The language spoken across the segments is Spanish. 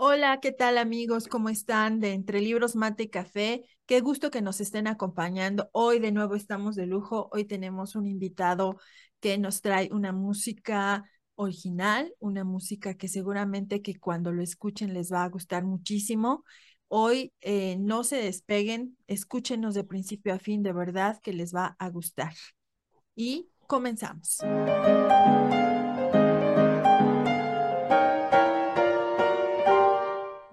Hola, ¿qué tal amigos? ¿Cómo están? De Entre Libros, Mate y Café. Qué gusto que nos estén acompañando. Hoy de nuevo estamos de lujo. Hoy tenemos un invitado que nos trae una música original, una música que seguramente que cuando lo escuchen les va a gustar muchísimo. Hoy eh, no se despeguen, escúchenos de principio a fin, de verdad que les va a gustar. Y comenzamos.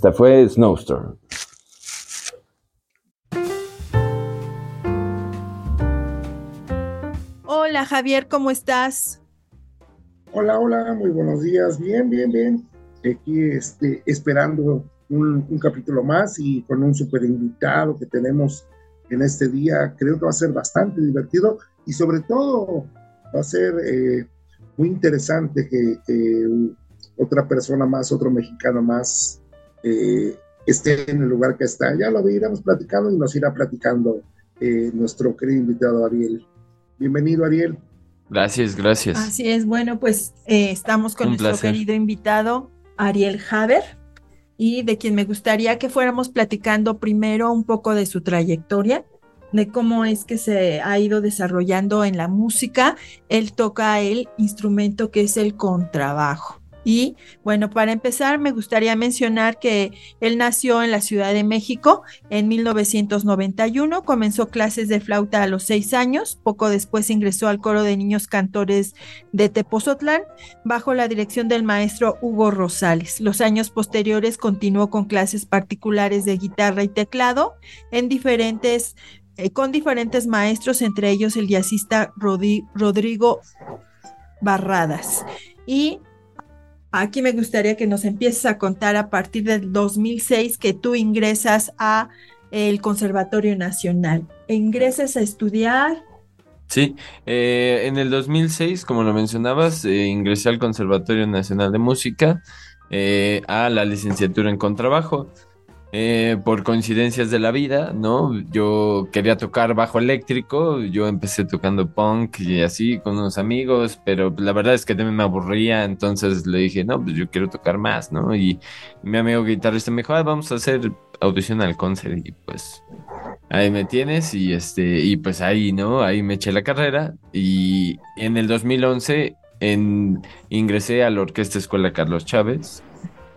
Esta fue Snowstorm. Hola Javier, ¿cómo estás? Hola, hola, muy buenos días. Bien, bien, bien. Aquí este, esperando un, capítulo más y con un super invitado que tenemos en este día. Creo que va a ser bastante divertido y sobre todo va a ser eh, muy interesante que, que, otra persona más, otro mexicano más, eh, esté en el lugar que está. Ya lo iremos platicando y nos irá platicando eh, nuestro querido invitado Ariel. Bienvenido, Ariel. Gracias, gracias. Así es, bueno, pues eh, estamos con nuestro querido invitado Ariel Haber y de quien me gustaría que fuéramos platicando primero un poco de su trayectoria, de cómo es que se ha ido desarrollando en la música. Él toca el instrumento que es el contrabajo. Y bueno, para empezar, me gustaría mencionar que él nació en la Ciudad de México en 1991, comenzó clases de flauta a los seis años, poco después ingresó al coro de niños cantores de Tepozotlán bajo la dirección del maestro Hugo Rosales. Los años posteriores continuó con clases particulares de guitarra y teclado en diferentes, eh, con diferentes maestros, entre ellos el jazzista Rodrigo Barradas. Y Aquí me gustaría que nos empieces a contar a partir del 2006 que tú ingresas a el Conservatorio Nacional. Ingresas a estudiar Sí, eh, en el 2006, como lo mencionabas, eh, ingresé al Conservatorio Nacional de Música eh, a la licenciatura en contrabajo. Por coincidencias de la vida, ¿no? Yo quería tocar bajo eléctrico, yo empecé tocando punk y así con unos amigos, pero la verdad es que también me aburría, entonces le dije, no, pues yo quiero tocar más, ¿no? Y mi amigo guitarrista me dijo, ah, vamos a hacer audición al concert y pues ahí me tienes y este y pues ahí no ahí me eché la carrera y en el 2011 en, ingresé a la Orquesta Escuela Carlos Chávez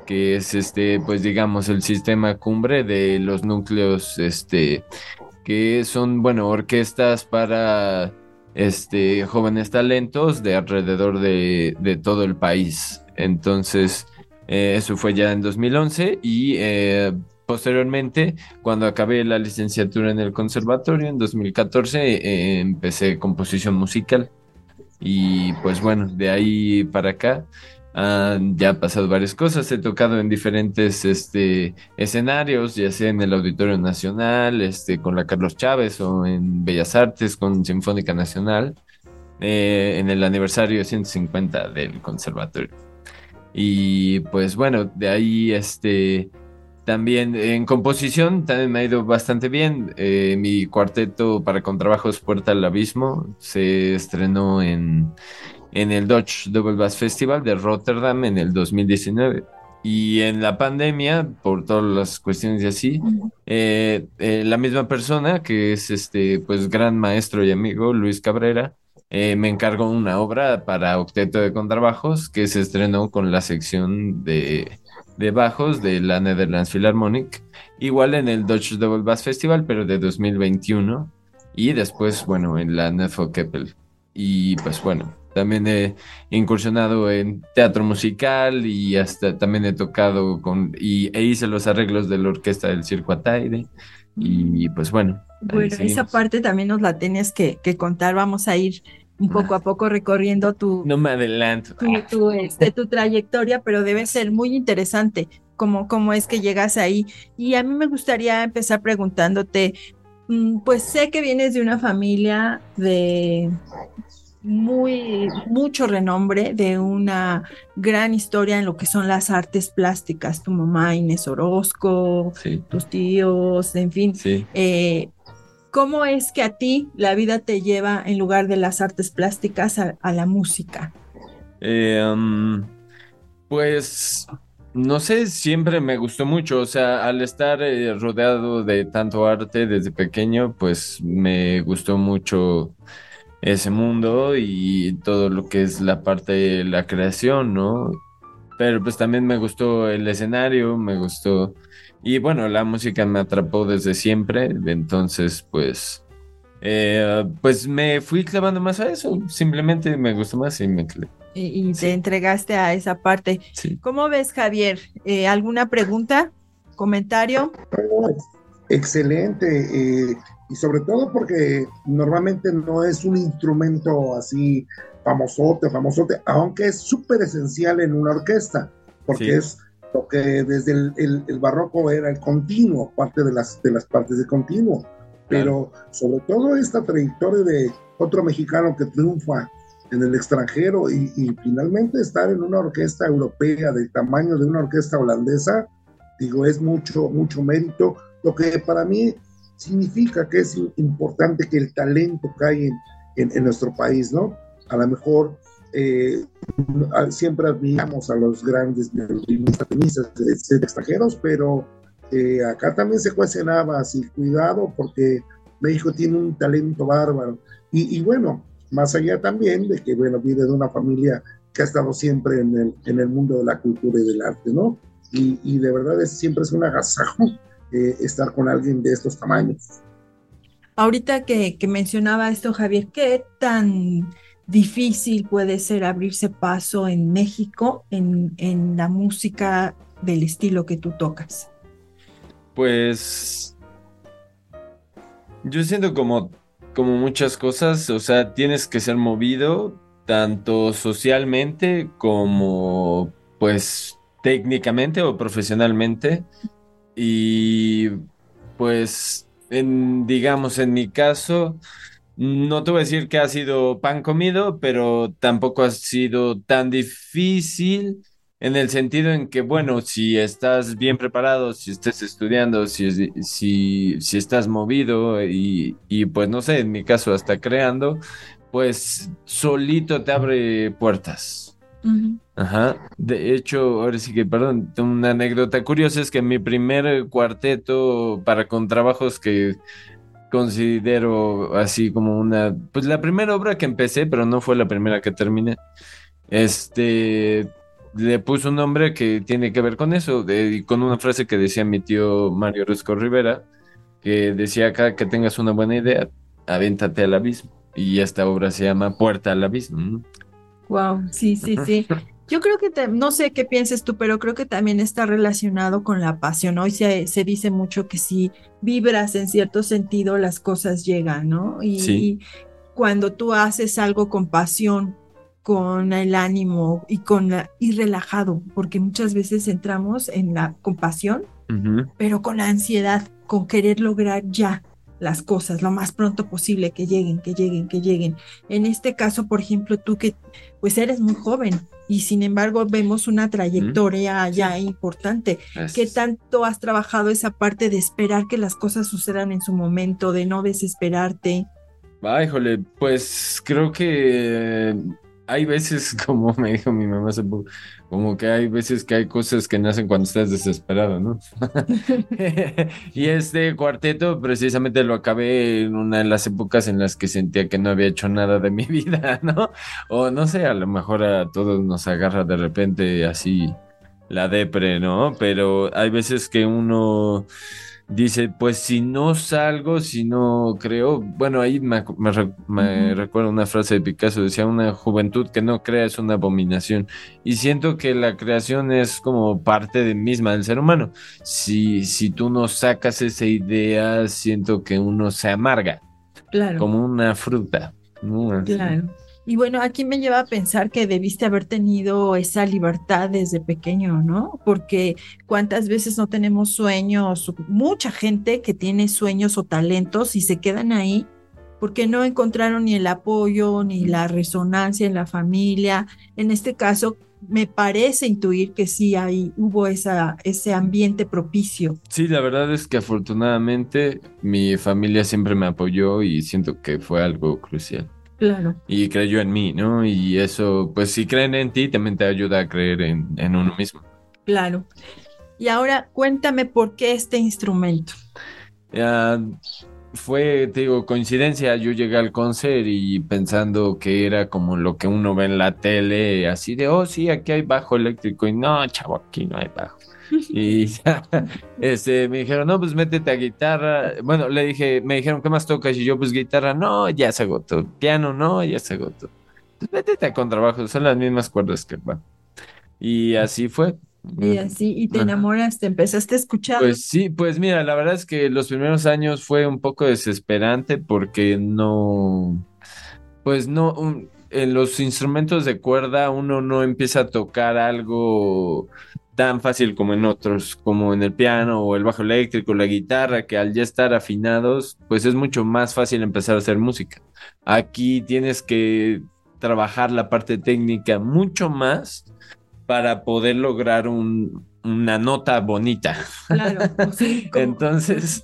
que es este pues digamos el sistema cumbre de los núcleos este que son bueno orquestas para este jóvenes talentos de alrededor de, de todo el país entonces eh, eso fue ya en 2011 y eh, Posteriormente, cuando acabé la licenciatura en el conservatorio en 2014, eh, empecé composición musical. Y pues bueno, de ahí para acá han ya pasado varias cosas. He tocado en diferentes este, escenarios, ya sea en el Auditorio Nacional, este, con la Carlos Chávez o en Bellas Artes con Sinfónica Nacional, eh, en el aniversario 150 del conservatorio. Y pues bueno, de ahí este también en composición también me ha ido bastante bien. Eh, mi cuarteto para contrabajos Puerta al Abismo se estrenó en, en el Dutch Double Bass Festival de Rotterdam en el 2019. Y en la pandemia, por todas las cuestiones y así, eh, eh, la misma persona, que es este, pues, gran maestro y amigo, Luis Cabrera, me encargó una obra para octeto de contrabajos que se estrenó con la sección de de bajos de la Netherlands Philharmonic, igual en el Dutch Double Bass Festival, pero de 2021, y después, bueno, en la Nefo Keppel. Y pues bueno, también he incursionado en teatro musical y hasta también he tocado con, y e hice los arreglos de la orquesta del Circo Ataire. Y pues bueno. Bueno, esa parte también nos la tienes que, que contar. Vamos a ir un poco a poco recorriendo tu... No me adelanto. Tu, este, tu trayectoria, pero debe ser muy interesante cómo, cómo es que llegas ahí. Y a mí me gustaría empezar preguntándote, mm, pues sé que vienes de una familia de muy mucho renombre, de una gran historia en lo que son las artes plásticas, tu mamá Inés Orozco, tus tíos, en fin. Sí. Eh, ¿Cómo es que a ti la vida te lleva en lugar de las artes plásticas a, la música? Eh, um, pues no sé, siempre me gustó mucho, o sea, al estar eh, rodeado de tanto arte desde pequeño, pues me gustó mucho ese mundo y todo lo que es la parte de la creación, ¿no? Pero pues también me gustó el escenario, me gustó y bueno, la música me atrapó desde siempre, entonces pues, eh, pues me fui clavando más a eso, simplemente me gustó más y me Y, te entregaste a esa parte. ¿Cómo ves, Javier? Eh, ¿Alguna pregunta? ¿Comentario? Excelente. Eh, y sobre todo porque normalmente no es un instrumento así famosote, famosote, aunque es súper esencial en una orquesta, porque es lo que desde el, barroco era el continuo, parte de las, de las partes de continuo. Pero sobre todo esta trayectoria de otro mexicano que triunfa en el extranjero y, finalmente estar en una orquesta europea del tamaño de una orquesta holandesa, digo, es mucho, mucho mérito, lo que para mí significa que es importante que el talento caiga en, en nuestro país, ¿no? A lo mejor eh, siempre admiramos a los grandes violinistas extranjeros, pero eh, acá también se cuecen habas y cuidado porque México tiene un talento bárbaro. Y, bueno, más allá también de que, bueno, viene de una familia que ha estado siempre en el, en el mundo de la cultura y del arte, ¿no? Y, de verdad es, siempre es un agasajo eh, estar con alguien de estos tamaños. Ahorita que, que mencionaba esto, Javier, ¿qué tan difícil puede ser abrirse paso en México en, en la música del estilo que tú tocas? Pues yo siento como, como muchas cosas, o sea, tienes que ser movido tanto socialmente como pues técnicamente o profesionalmente y pues en digamos en mi caso no te voy a decir que ha sido pan comido, pero tampoco ha sido tan difícil en el sentido en que, bueno, si estás bien preparado, si estás estudiando, si, si, si estás movido y, y pues no sé, en mi caso hasta creando, pues solito te abre puertas. Ajá. De hecho, ahora sí que, perdón, una anécdota curiosa es que mi primer cuarteto para contrabajos que considero así como una, pues la primera obra que empecé, pero no fue la primera que terminé. Este, le puso un nombre que tiene que ver con eso, de, con una frase que decía mi tío Mario Rusco Rivera, que decía acá que tengas una buena idea, avéntate al abismo. Y esta obra se llama Puerta al abismo. Wow, sí, sí, sí. Yo creo que, no sé qué pienses tú, pero creo que también está relacionado con la pasión. Hoy se, se dice mucho que si vibras en cierto sentido, las cosas llegan, ¿no? Y, cuando tú haces algo con pasión, con el ánimo y con y relajado, porque muchas veces entramos en la compasión, pero con la ansiedad, con querer lograr ya las cosas lo más pronto posible, que lleguen, que lleguen, que lleguen. En este caso, por ejemplo, tú que pues eres muy joven y sin embargo vemos una trayectoria ya importante. ¿Qué tanto has trabajado esa parte de esperar que las cosas sucedan en su momento, de no desesperarte? Ay, jole, pues creo que hay veces, como me dijo mi mamá hace poco, como que hay veces que hay cosas que nacen cuando estás desesperado, ¿no? y este cuarteto precisamente lo acabé en una de las épocas en las que sentía que no había hecho nada de mi vida, ¿no? O no sé, a lo mejor a todos nos agarra de repente así la depre, ¿no? Pero hay veces que uno dice, pues si no salgo, si no creo, bueno, ahí me, me, recuerdo una frase de Picasso, decía, una juventud que no crea es una abominación. Y siento que la creación es como parte de misma del ser humano. Si, si tú no sacas esa idea, siento que uno se amarga. Claro. Como una fruta. Claro. Y bueno, aquí me lleva a pensar que debiste haber tenido esa libertad desde pequeño, ¿no? Porque cuántas veces no tenemos sueños, mucha gente que tiene sueños o talentos y se quedan ahí porque no encontraron ni el apoyo ni la resonancia en la familia. En este caso, me parece intuir que sí hubo ese ambiente propicio. Sí, la verdad es que afortunadamente mi familia siempre me apoyó y siento que fue algo crucial. Claro. Y creyó en mí, ¿no? Y eso, pues si creen en ti, también te ayuda a creer en, uno mismo. Claro. Y ahora cuéntame por qué este instrumento. Fue, te digo, coincidencia. Yo llegué al concert y pensando que era como lo que uno ve en la tele, así de, oh, sí, aquí hay bajo eléctrico. Y no, chavo, aquí no hay bajo. Y este, me dijeron, no, pues métete a guitarra. Bueno, le dije, me dijeron, ¿qué más tocas? Y yo, pues guitarra, no, ya se agotó. Piano, no, ya se agotó. Pues métete a contrabajo, son las mismas cuerdas que el Y así fue. Y así, y te enamoraste, empezaste a escuchar. Pues sí, pues mira, la verdad es que los primeros años fue un poco desesperante porque no, pues no, en los instrumentos de cuerda uno no empieza a tocar algo tan fácil como en otros, como en el piano o el bajo eléctrico, la guitarra, que al ya estar afinados, pues es mucho más fácil empezar a hacer música. Aquí tienes que trabajar la parte técnica mucho más para poder lograr una nota bonita. Claro. Pues Entonces,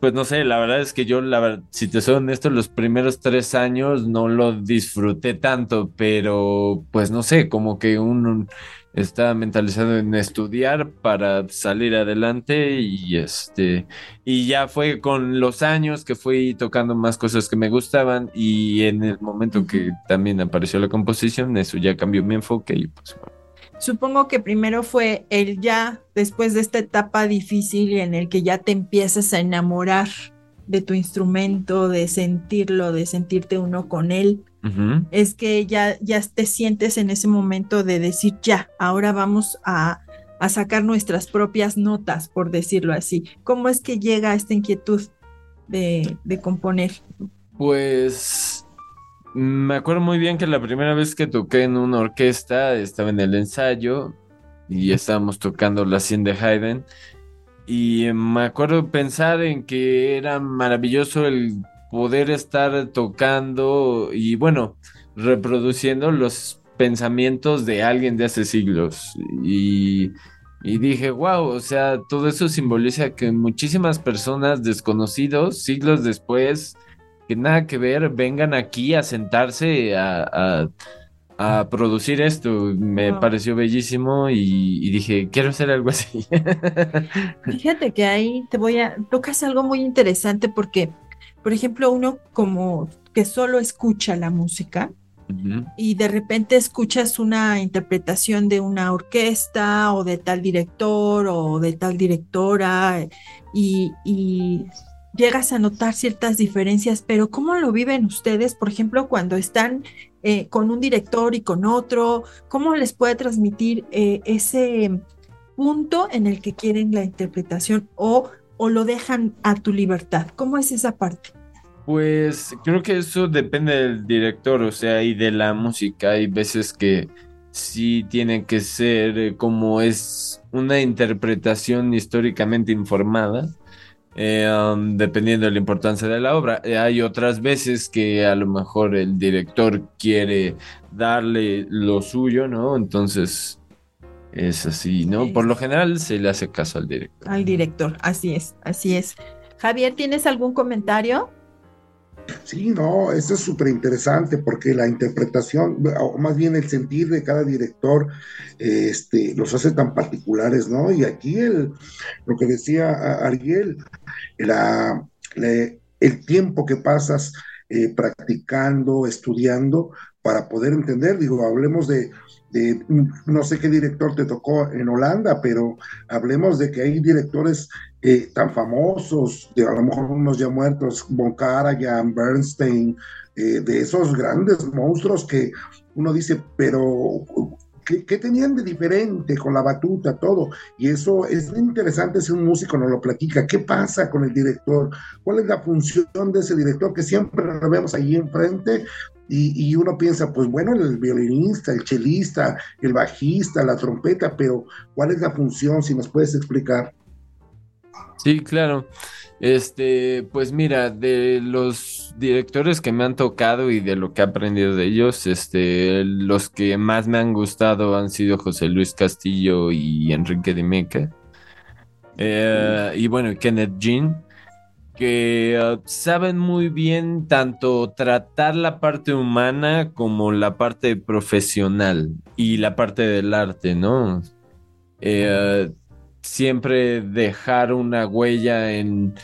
pues no sé, la verdad es que yo, la si te soy honesto, los primeros tres años no lo disfruté tanto, pero pues no sé, como que un estaba mentalizado en estudiar para salir adelante y este y ya fue con los años que fui tocando más cosas que me gustaban y en el momento que también apareció la composición eso ya cambió mi enfoque y pues Supongo que primero fue el ya después de esta etapa difícil en el que ya te empiezas a enamorar de tu instrumento, de sentirlo, de sentirte uno con él es que ya, ya te sientes en ese momento de decir, ya, ahora vamos a, sacar nuestras propias notas, por decirlo así. ¿Cómo es que llega esta inquietud de, de componer? Pues me acuerdo muy bien que la primera vez que toqué en una orquesta estaba en el ensayo y estábamos tocando la 100 de Haydn y me acuerdo pensar en que era maravilloso el poder estar tocando y bueno, reproduciendo los pensamientos de alguien de hace siglos. Y, y dije, wow, o sea, todo eso simboliza que muchísimas personas desconocidos, siglos después, que nada que ver, vengan aquí a sentarse a, a, producir esto. Me pareció bellísimo y, dije, quiero hacer algo así. Fíjate que ahí te voy a, tocas algo muy interesante porque, por ejemplo, uno como que solo escucha la música, y de repente escuchas una interpretación de una orquesta o de tal director o de tal directora y, y, llegas a notar ciertas diferencias, pero ¿cómo lo viven ustedes, por ejemplo, cuando están eh, con un director y con otro? ¿Cómo les puede transmitir eh, ese punto en el que quieren la interpretación o, o lo dejan a tu libertad? ¿Cómo es esa parte? Pues creo que eso depende del director, o sea, y de la música. Hay veces que sí tiene que ser eh, como es una interpretación históricamente informada eh, um, dependiendo de la importancia de la obra. Eh, hay otras veces que a lo mejor el director quiere darle lo suyo, ¿no? Entonces es así, ¿no? Por lo general se le hace caso al director. Al director, así es, así es. Javier, ¿tienes algún comentario? Sí, no, eso es súper interesante porque la interpretación, o más bien el sentir de cada director, este, los hace tan particulares, ¿no? Y aquí el, lo que decía Ariel, la, el tiempo que pasas eh, practicando, estudiando, para poder entender, digo, hablemos de, de, no sé qué director te tocó en Holanda, pero hablemos de que hay directores eh, tan famosos, de a lo mejor unos ya muertos, Von Karajan, Bernstein, eh, de esos grandes monstruos que uno dice, pero ¿qué, tenían de diferente con la batuta, todo? Y eso es interesante si un músico nos lo platica. ¿Qué pasa con el director? ¿Cuál es la función de ese director que siempre lo vemos ahí enfrente? Y, uno piensa, pues bueno, el violinista, el chelista, el bajista, la trompeta, pero ¿cuál es la función? Si nos puedes explicar. Sí, claro. Este, pues mira, de los directores que me han tocado y de lo que he aprendido de ellos, este, los que más me han gustado han sido José Luis Castillo y Enrique Dimeca. Eh, y bueno, Kenneth Jean, que uh, saben muy bien tanto tratar la parte humana como la parte profesional y la parte del arte, ¿no? Eh, siempre dejar una huella en,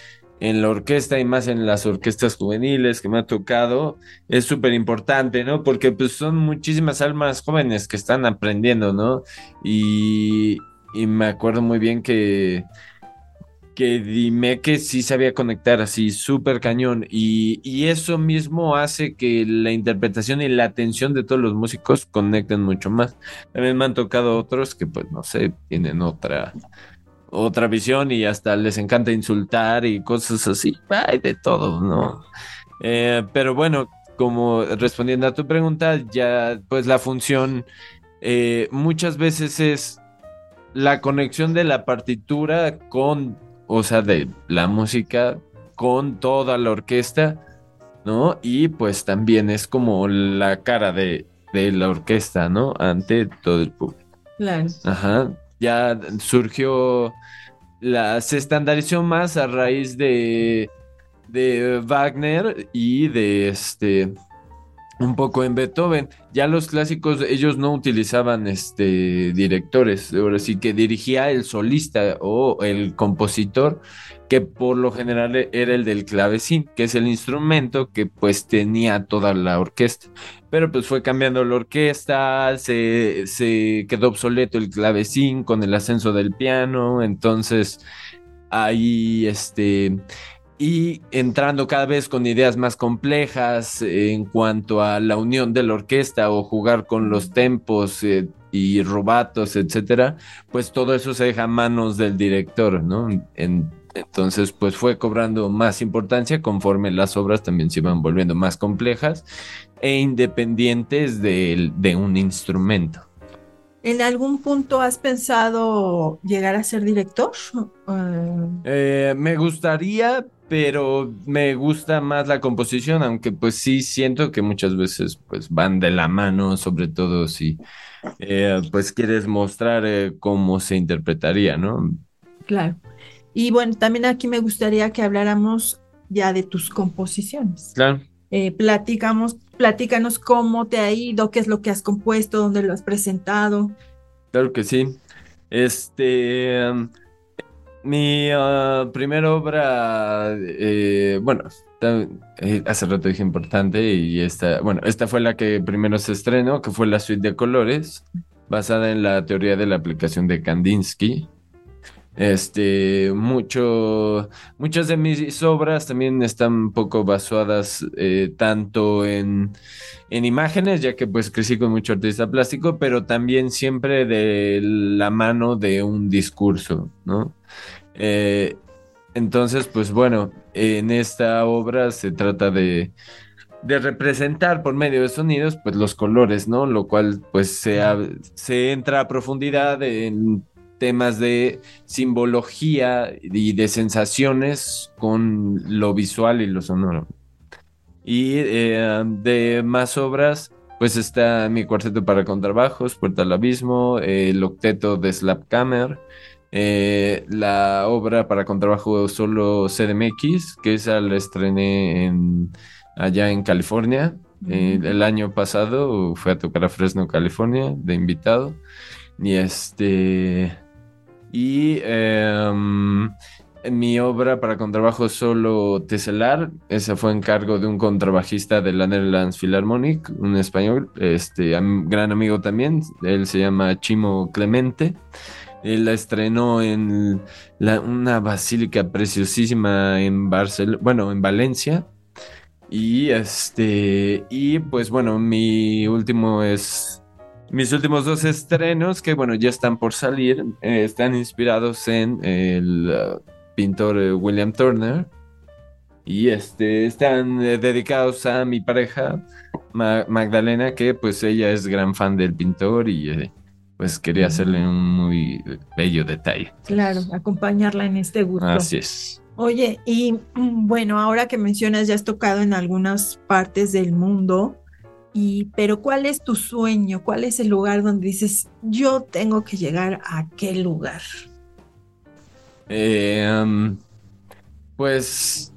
la orquesta y más en las orquestas juveniles que me ha tocado es súper importante, ¿no? Porque pues son muchísimas almas jóvenes que están aprendiendo, ¿no? Y, y me acuerdo muy bien que que dime que sí sabía conectar así súper cañón y, y, eso mismo hace que la interpretación y la atención de todos los músicos conecten mucho más. También me han tocado otros que pues no sé, tienen otra otra visión y hasta les encanta insultar y cosas así. Hay de todo, ¿no? Eh, pero bueno, como respondiendo a tu pregunta, ya pues la función eh, muchas veces es la conexión de la partitura con o sea, de la música con toda la orquesta, ¿no? Y pues también es como la cara de, la orquesta, ¿no? Ante todo el público. Claro. Ajá. Ya surgió, la, se estandarizó más a raíz de, de Wagner y de este, un poco en Beethoven. Ya los clásicos, ellos no utilizaban este directores, ahora sí que dirigía el solista o el compositor, que por lo general era el del clavecín, que es el instrumento que pues tenía toda la orquesta. Pero pues fue cambiando la orquesta, se, se quedó obsoleto el clavecín con el ascenso del piano, entonces ahí este y entrando cada vez con ideas más complejas en cuanto a la unión de la orquesta o jugar con los tempos eh, y robatos, etcétera, pues todo eso se deja a manos del director, ¿no? entonces, pues fue cobrando más importancia conforme las obras también se iban volviendo más complejas e independientes de, de un instrumento. ¿En algún punto has pensado llegar a ser director? Eh, me gustaría, pero me gusta más la composición, aunque pues sí siento que muchas veces pues van de la mano, sobre todo si eh, pues quieres mostrar eh, cómo se interpretaría, ¿no? Claro. Y bueno, también aquí me gustaría que habláramos ya de tus composiciones. Claro. Eh, platicamos, platícanos cómo te ha ido, qué es lo que has compuesto, dónde lo has presentado. Claro que sí. Este, mi uh, primera obra, eh, bueno, eh, hace rato dije importante y esta, bueno, esta fue la que primero se estrenó, que fue la suite de colores, basada en la teoría de la aplicación de Kandinsky. Este, mucho, muchas de mis obras también están un poco basadas eh, tanto en, en, imágenes, ya que pues crecí con mucho artista plástico, pero también siempre de la mano de un discurso, ¿no? Eh, entonces, pues bueno, en esta obra se trata de, de representar por medio de sonidos, pues los colores, ¿no? Lo cual pues se, se entra a profundidad en temas de simbología y de sensaciones con lo visual y lo sonoro. Y eh, de más obras, pues está mi cuarteto para contrabajos, Puerta al Abismo, el octeto de Slapkammer, eh, la obra para contrabajo solo CDMX, que esa la estrené en, allá en California. Eh, el año pasado fue a tocar a Fresno, California, de invitado. Y este y em, mi obra para contrabajo solo teselar, esa fue en cargo de un contrabajista de la Netherlands Philharmonic, un español, este, gran amigo también, él se llama Chimo Clemente. Él la estrenó en una basílica preciosísima en Barcelona, bueno, en Valencia. Y este, y pues bueno, mi último es mis últimos dos estrenos, que bueno, ya están por salir, eh, están inspirados en el uh, pintor eh, William Turner. Y este, están eh, dedicados a mi pareja, Magdalena, que pues ella es gran fan del pintor y pues quería hacerle un muy bello detalle. Claro, acompañarla en este gusto. Así es. Oye, y mm, bueno, ahora que mencionas, ya has tocado en algunas partes del mundo pero ¿cuál es tu sueño? ¿Cuál es el lugar donde dices, yo tengo que llegar a aquel lugar? Eh, pues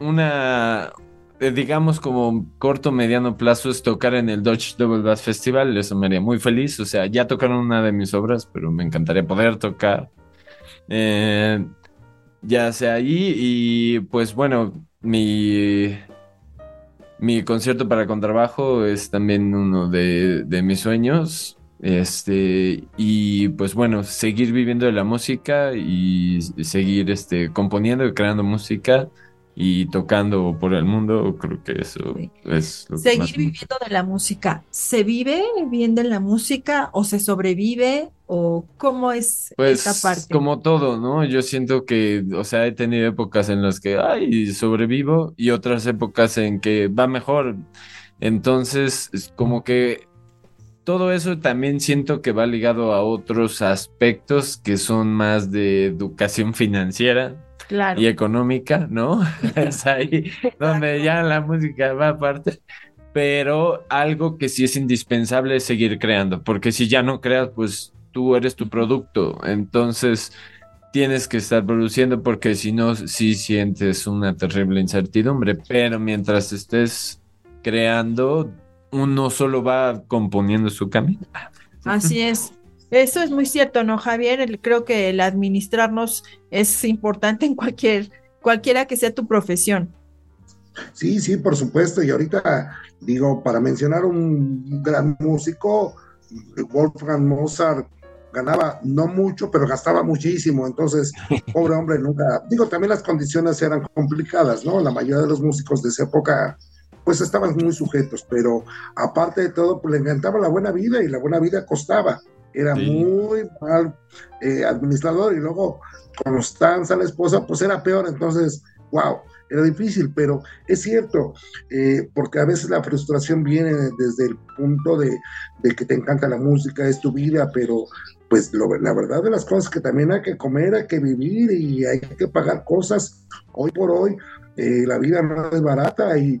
una, eh, digamos como corto, mediano plazo es tocar en el Dutch Double Bass Festival, eso me haría muy feliz, o sea, ya tocaron una de mis obras, pero me encantaría poder tocar. Eh, ya sea allí y pues bueno, mi mi concierto para contrabajo es también uno de, mis sueños. Este, y pues bueno, seguir viviendo de la música y seguir este, componiendo y creando música y tocando por el mundo, creo que eso es lo Seguir viviendo de la música. ¿Se vive bien de la música o se sobrevive o cómo es pues, esta parte? Como todo, ¿no? Yo siento que, o sea, he tenido épocas en las que, ay, sobrevivo y otras épocas en que va mejor. Entonces, como que todo eso también siento que va ligado a otros aspectos que son más de educación financiera y económica, ¿no? es ahí donde ya la música va aparte. Pero algo que sí es indispensable es seguir creando, porque si ya no creas, pues tú eres tu producto. Entonces tienes que estar produciendo porque si no, sí sientes una terrible incertidumbre. Pero mientras estés creando, uno solo va componiendo su camino. Así es. Eso es muy cierto, ¿no, Javier? Creo que el administrarnos es importante en cualquier, cualquiera que sea tu profesión. Sí, sí, por supuesto. Y ahorita, digo, para mencionar un gran músico, Wolfgang Mozart ganaba no mucho, pero gastaba muchísimo. Entonces, pobre hombre, nunca. Digo, también las condiciones eran complicadas, ¿no? La mayoría de los músicos de esa época, pues estaban muy sujetos, pero aparte de todo, pues le encantaba la buena vida y la buena vida costaba era muy mal eh, administrador y luego Constanza, la esposa, pues era peor, entonces, wow, era difícil, pero es cierto, eh, porque a veces la frustración viene desde el punto de, que te encanta la música, es tu vida, pero pues la verdad de las cosas que también hay que comer, hay que vivir y hay que pagar cosas. Hoy por hoy eh, la vida no es barata y,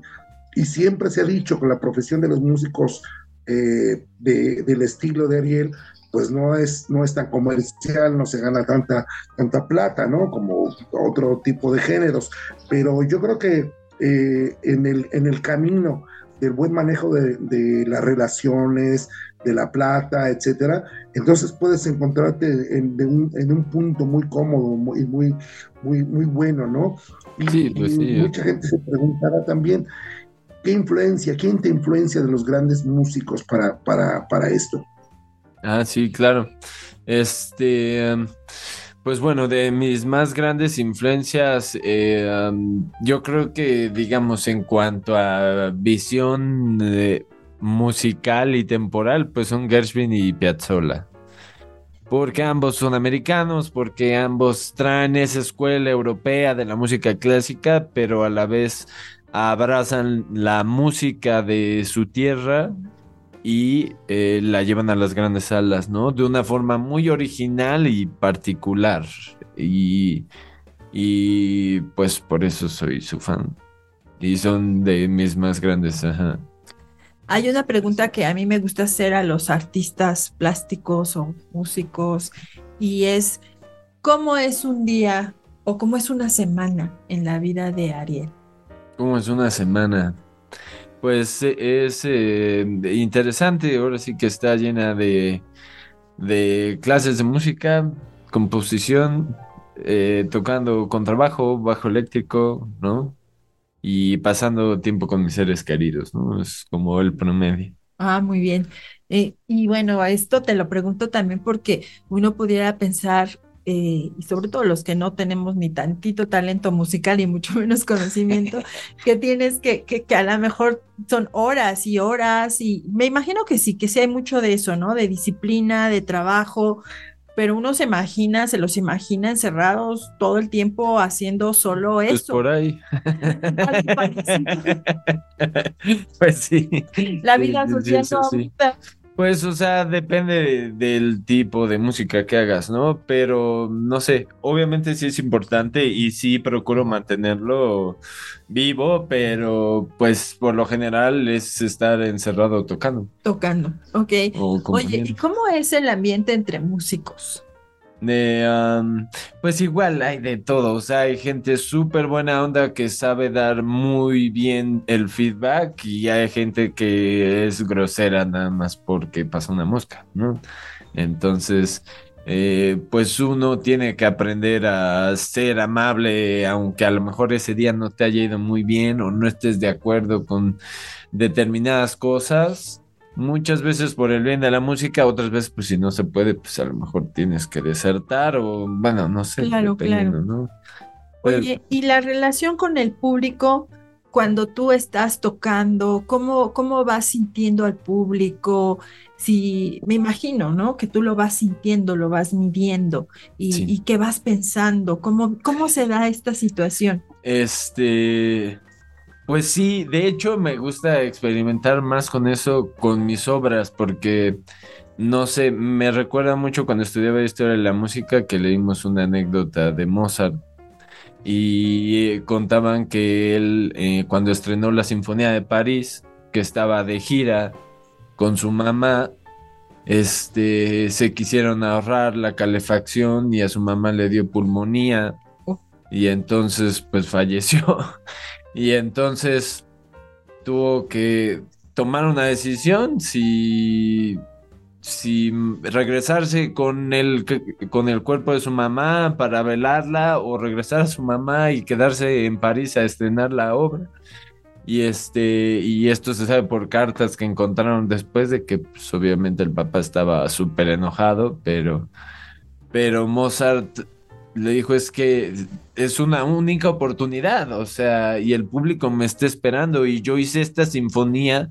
y, siempre se ha dicho que la profesión de los músicos eh, del estilo de Ariel, pues no es, no es tan comercial, no se gana tanta, tanta plata, ¿no? Como otro tipo de géneros. Pero yo creo que eh, en, el, en el camino del buen manejo de, de las relaciones, de la plata, etcétera, entonces puedes encontrarte en, un, en un, punto muy cómodo y muy, muy, muy bueno, ¿no? Y, pues mucha gente se preguntará también, ¿qué influencia, quién te influencia de los grandes músicos para, para, para esto? Ah, sí, claro. Este, pues bueno, de mis más grandes influencias, eh, yo creo que, digamos, en cuanto a visión de musical y temporal, pues son Gershwin y Piazzolla. Porque ambos son americanos, porque ambos traen esa escuela europea de la música clásica, pero a la vez abrazan la música de su tierra y eh, la llevan a las grandes salas, ¿no? De una forma muy original y particular. Y, y pues por eso soy su fan. Y son de mis más grandes. Ajá. Hay una pregunta que a mí me gusta hacer a los artistas plásticos o músicos y es, ¿cómo es un día o cómo es una semana en la vida de Ariel? ¿Cómo es una semana? Pues eh, es eh, interesante, ahora sí que está llena de, de clases de música, composición, eh, tocando contrabajo, bajo eléctrico, ¿no? y pasando tiempo con mis seres queridos, ¿no? Es como el promedio. Ah, muy bien. Eh, y bueno, esto te lo pregunto también porque uno pudiera pensar, eh, y sobre todo los que no tenemos ni tantito talento musical y mucho menos conocimiento, que tienes que, que, que, a lo mejor son horas y horas, y me imagino que sí, que sí hay mucho de eso, ¿no? De disciplina, de trabajo, pero uno se imagina, se los imagina encerrados todo el tiempo haciendo solo pues eso. por ahí. pues sí. La vida social pues, o sea, depende del tipo de música que hagas, ¿no? Pero, no sé, obviamente sí es importante y sí procuro mantenerlo vivo, pero pues por lo general es estar encerrado tocando. Tocando, ok. Oye, ¿y cómo es el ambiente entre músicos? Pues igual hay de todo, o sea, hay gente súper buena onda que sabe dar muy bien el feedback y hay gente que es grosera nada más porque pasa una mosca, ¿no? Entonces, eh, pues uno tiene que aprender a ser amable, aunque a lo mejor ese día no te haya ido muy bien o no estés de acuerdo con determinadas cosas muchas veces por el bien de la música, otras veces pues si no se puede, pues a lo mejor tienes que desertar o bueno, no sé. Claro, claro. ¿no? Oye, ¿y la relación con el público cuando tú estás tocando? ¿Cómo, cómo vas sintiendo al público? Si, me imagino, ¿no? Que tú lo vas sintiendo, lo vas midiendo y, y que vas pensando. ¿Cómo, ¿Cómo se da esta situación? Este, pues sí, de hecho me gusta experimentar más con eso con mis obras porque no sé, me recuerda mucho cuando estudiaba historia de la música que leímos una anécdota de Mozart y contaban que él eh, cuando estrenó la Sinfonía de París, que estaba de gira con su mamá, este se quisieron ahorrar la calefacción y a su mamá le dio pulmonía oh. y entonces pues falleció. Y entonces tuvo que tomar una decisión si, si regresarse con el, con el cuerpo de su mamá para velarla o regresar a su mamá y quedarse en París a estrenar la obra. Y este, y esto se sabe por cartas que encontraron después de que pues, obviamente el papá estaba súper enojado, pero, pero Mozart le dijo es que es una única oportunidad, o sea, y el público me está esperando y yo hice esta sinfonía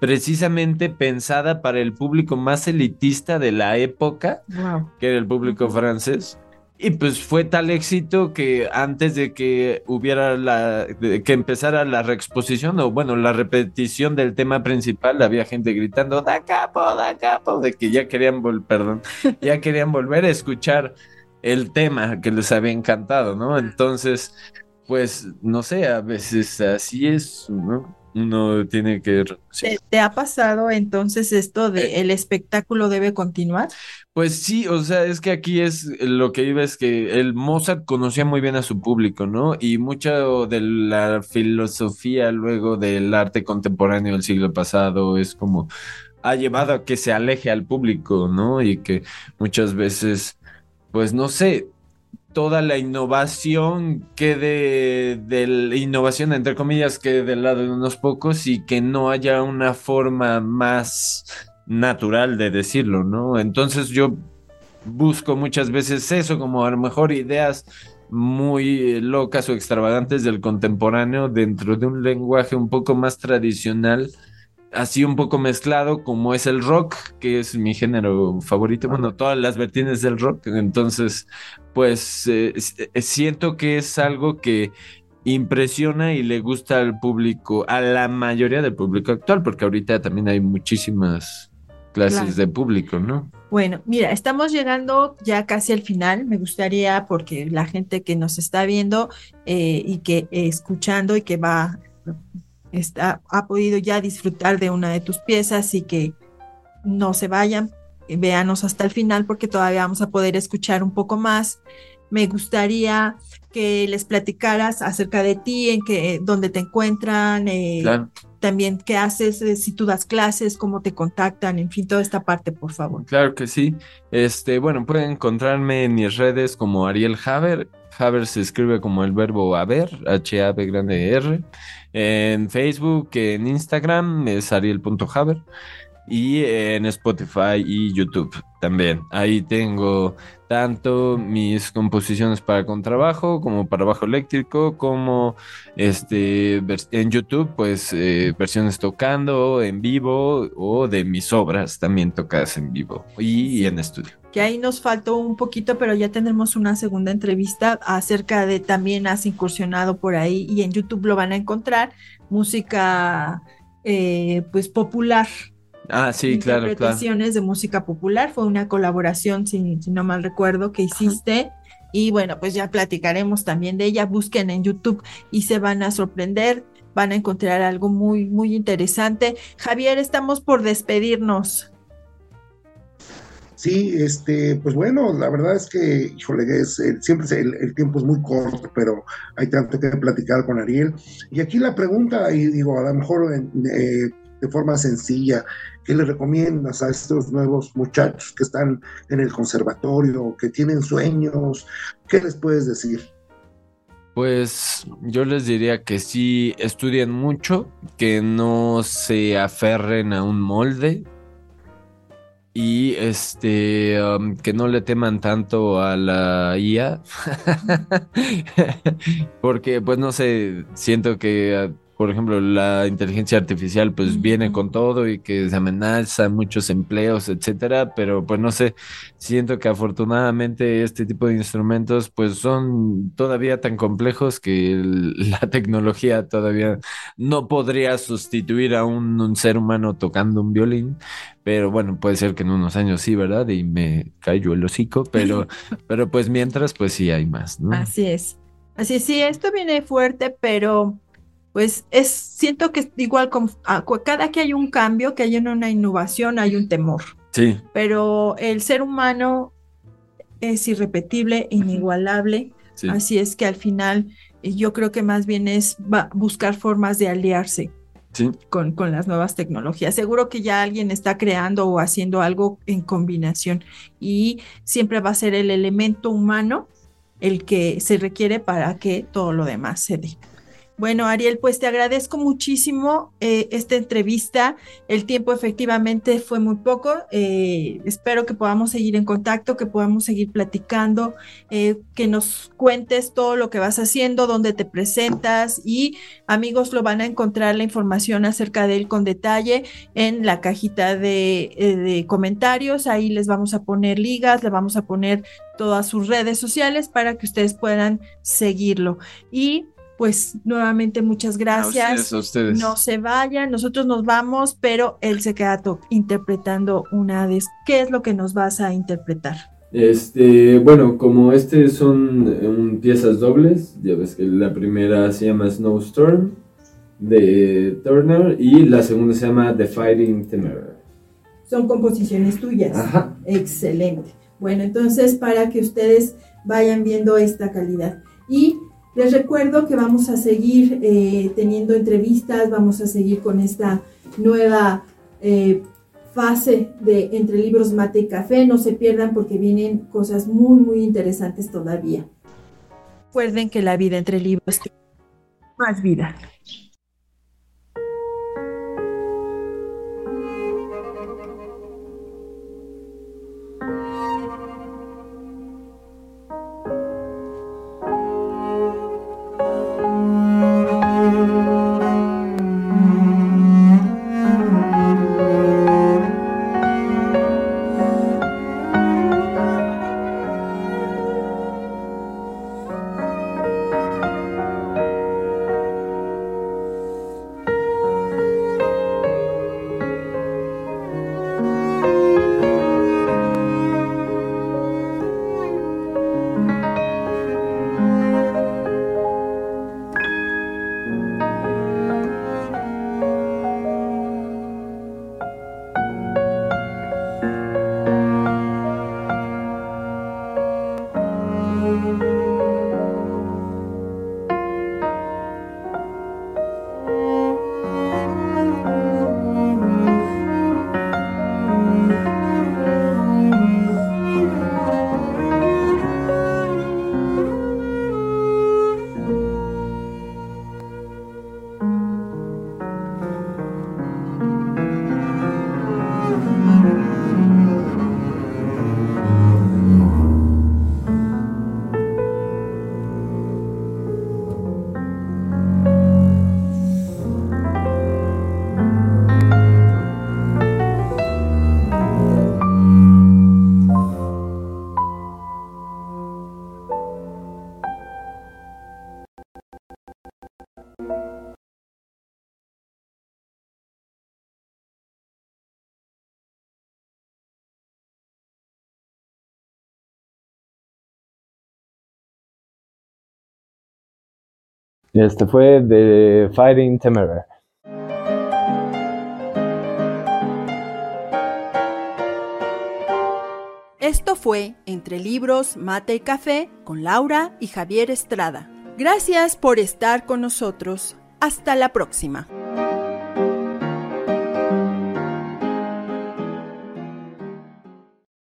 precisamente pensada para el público más elitista de la época, que era el público francés. Y pues fue tal éxito que antes de que hubiera la, que empezara la reexposición o bueno, la repetición del tema principal, había gente gritando, da capo, da capo, de que ya querían, vol perdón, ya querían volver a escuchar el tema que les había encantado, ¿no? Entonces, pues, no sé, a veces así es, ¿no? Uno tiene que... ¿Te, ha pasado entonces esto de eh. el espectáculo debe continuar? Pues sí, o sea, es que aquí es lo que iba es que el Mozart conocía muy bien a su público, ¿no? Y mucho de la filosofía luego del arte contemporáneo del siglo pasado es como ha llevado a que se aleje al público, ¿no? Y que muchas veces, pues no sé, toda la innovación quede de la innovación, entre comillas, quede del lado de unos pocos y que no haya una forma más natural de decirlo, ¿no? Entonces yo busco muchas veces eso, como a lo mejor ideas muy locas o extravagantes del contemporáneo dentro de un lenguaje un poco más tradicional así un poco mezclado como es el rock, que es mi género favorito, bueno, todas las vertientes del rock, entonces pues eh, eh, siento que es algo que impresiona y le gusta al público, a la mayoría del público actual, porque ahorita también hay muchísimas clases de público, ¿no? Bueno, mira, estamos llegando ya casi al final. Me gustaría, porque la gente que nos está viendo eh, y que escuchando y que va está, ha podido ya disfrutar de una de tus piezas y que no se vayan, véanos hasta el final porque todavía vamos a poder escuchar un poco más. Me gustaría que les platicaras acerca de ti, en que, dónde te encuentran, eh, también qué haces, eh, si tú das clases, cómo te contactan, en fin, toda esta parte, por favor. Claro que sí. Este, bueno, pueden encontrarme en mis redes como Ariel Haber. Haber se escribe como el verbo haber, H-A-B grande R. En Facebook, en Instagram es ariel.haber y en Spotify y YouTube también. Ahí tengo tanto mis composiciones para contrabajo como para bajo eléctrico, como este en YouTube, pues eh, versiones tocando en vivo o de mis obras también tocadas en vivo y, en estudio. Que ahí nos faltó un poquito, pero ya tendremos una segunda entrevista acerca de también has incursionado por ahí y en YouTube lo van a encontrar música eh, pues popular Ah, sí, claro, interpretaciones de música popular. Fue una colaboración, si, no mal recuerdo, que hiciste. Y bueno, pues ya platicaremos también de ella. Busquen en YouTube y se van a sorprender. Van a encontrar algo muy, muy interesante. Javier, estamos por despedirnos. Sí, este, pues bueno, la verdad es que, híjole, es, siempre el, tiempo es muy corto, pero hay tanto que platicar con Ariel. Y aquí la pregunta, y digo, a lo mejor eh, de forma sencilla, ¿Qué le recomiendas a estos nuevos muchachos que están en el conservatorio, que tienen sueños? ¿Qué les puedes decir? Pues yo les diría que sí estudien mucho, que no se aferren a un molde y este um, que no le teman tanto a la IA porque pues no sé, siento que por ejemplo, la inteligencia artificial pues viene con todo y que se amenaza muchos empleos, etcétera, pero pues no sé, siento que afortunadamente este tipo de instrumentos pues son todavía tan complejos que la tecnología todavía no podría sustituir a un, ser humano tocando un violín, pero bueno, puede ser que en unos años sí, ¿verdad? Y me cayó el hocico, pero, pero pues mientras pues sí hay más, ¿no? Así es. Así sí, esto viene fuerte, pero pues es, siento que igual con, cada que hay un cambio, que hay una innovación, hay un temor. Sí. Pero el ser humano es irrepetible, inigualable, así es que al final yo creo que más bien es buscar formas de aliarse. Con, con, las nuevas tecnologías. Seguro que ya alguien está creando o haciendo algo en combinación y siempre va a ser el elemento humano el que se requiere para que todo lo demás se dé. Bueno, Ariel, pues te agradezco muchísimo eh, esta entrevista. El tiempo efectivamente fue muy poco. Eh, espero que podamos seguir en contacto, que podamos seguir platicando, eh, que nos cuentes todo lo que vas haciendo, dónde te presentas y amigos lo van a encontrar la información acerca de él con detalle en la cajita de, de comentarios. Ahí les vamos a poner ligas, le vamos a poner todas sus redes sociales para que ustedes puedan seguirlo. Y pues nuevamente muchas gracias. No se vayan, nosotros nos vamos, pero él se queda interpretando una de qué es lo que nos vas a interpretar. Este, bueno, como este son piezas dobles, ya ves que la primera se llama Snowstorm de Turner y la segunda se llama The Fighting Temer. Son composiciones tuyas. Ajá. Excelente. Bueno, entonces para que ustedes vayan viendo esta calidad. Y les recuerdo que vamos a seguir eh, teniendo entrevistas, vamos a seguir con esta nueva eh, fase de Entre Libros, Mate y Café. No se pierdan porque vienen cosas muy, muy interesantes todavía. Recuerden que la vida entre libros más vida. Este fue de Fighting Temerer. Esto fue Entre Libros, Mate y Café con Laura y Javier Estrada. Gracias por estar con nosotros. Hasta la próxima.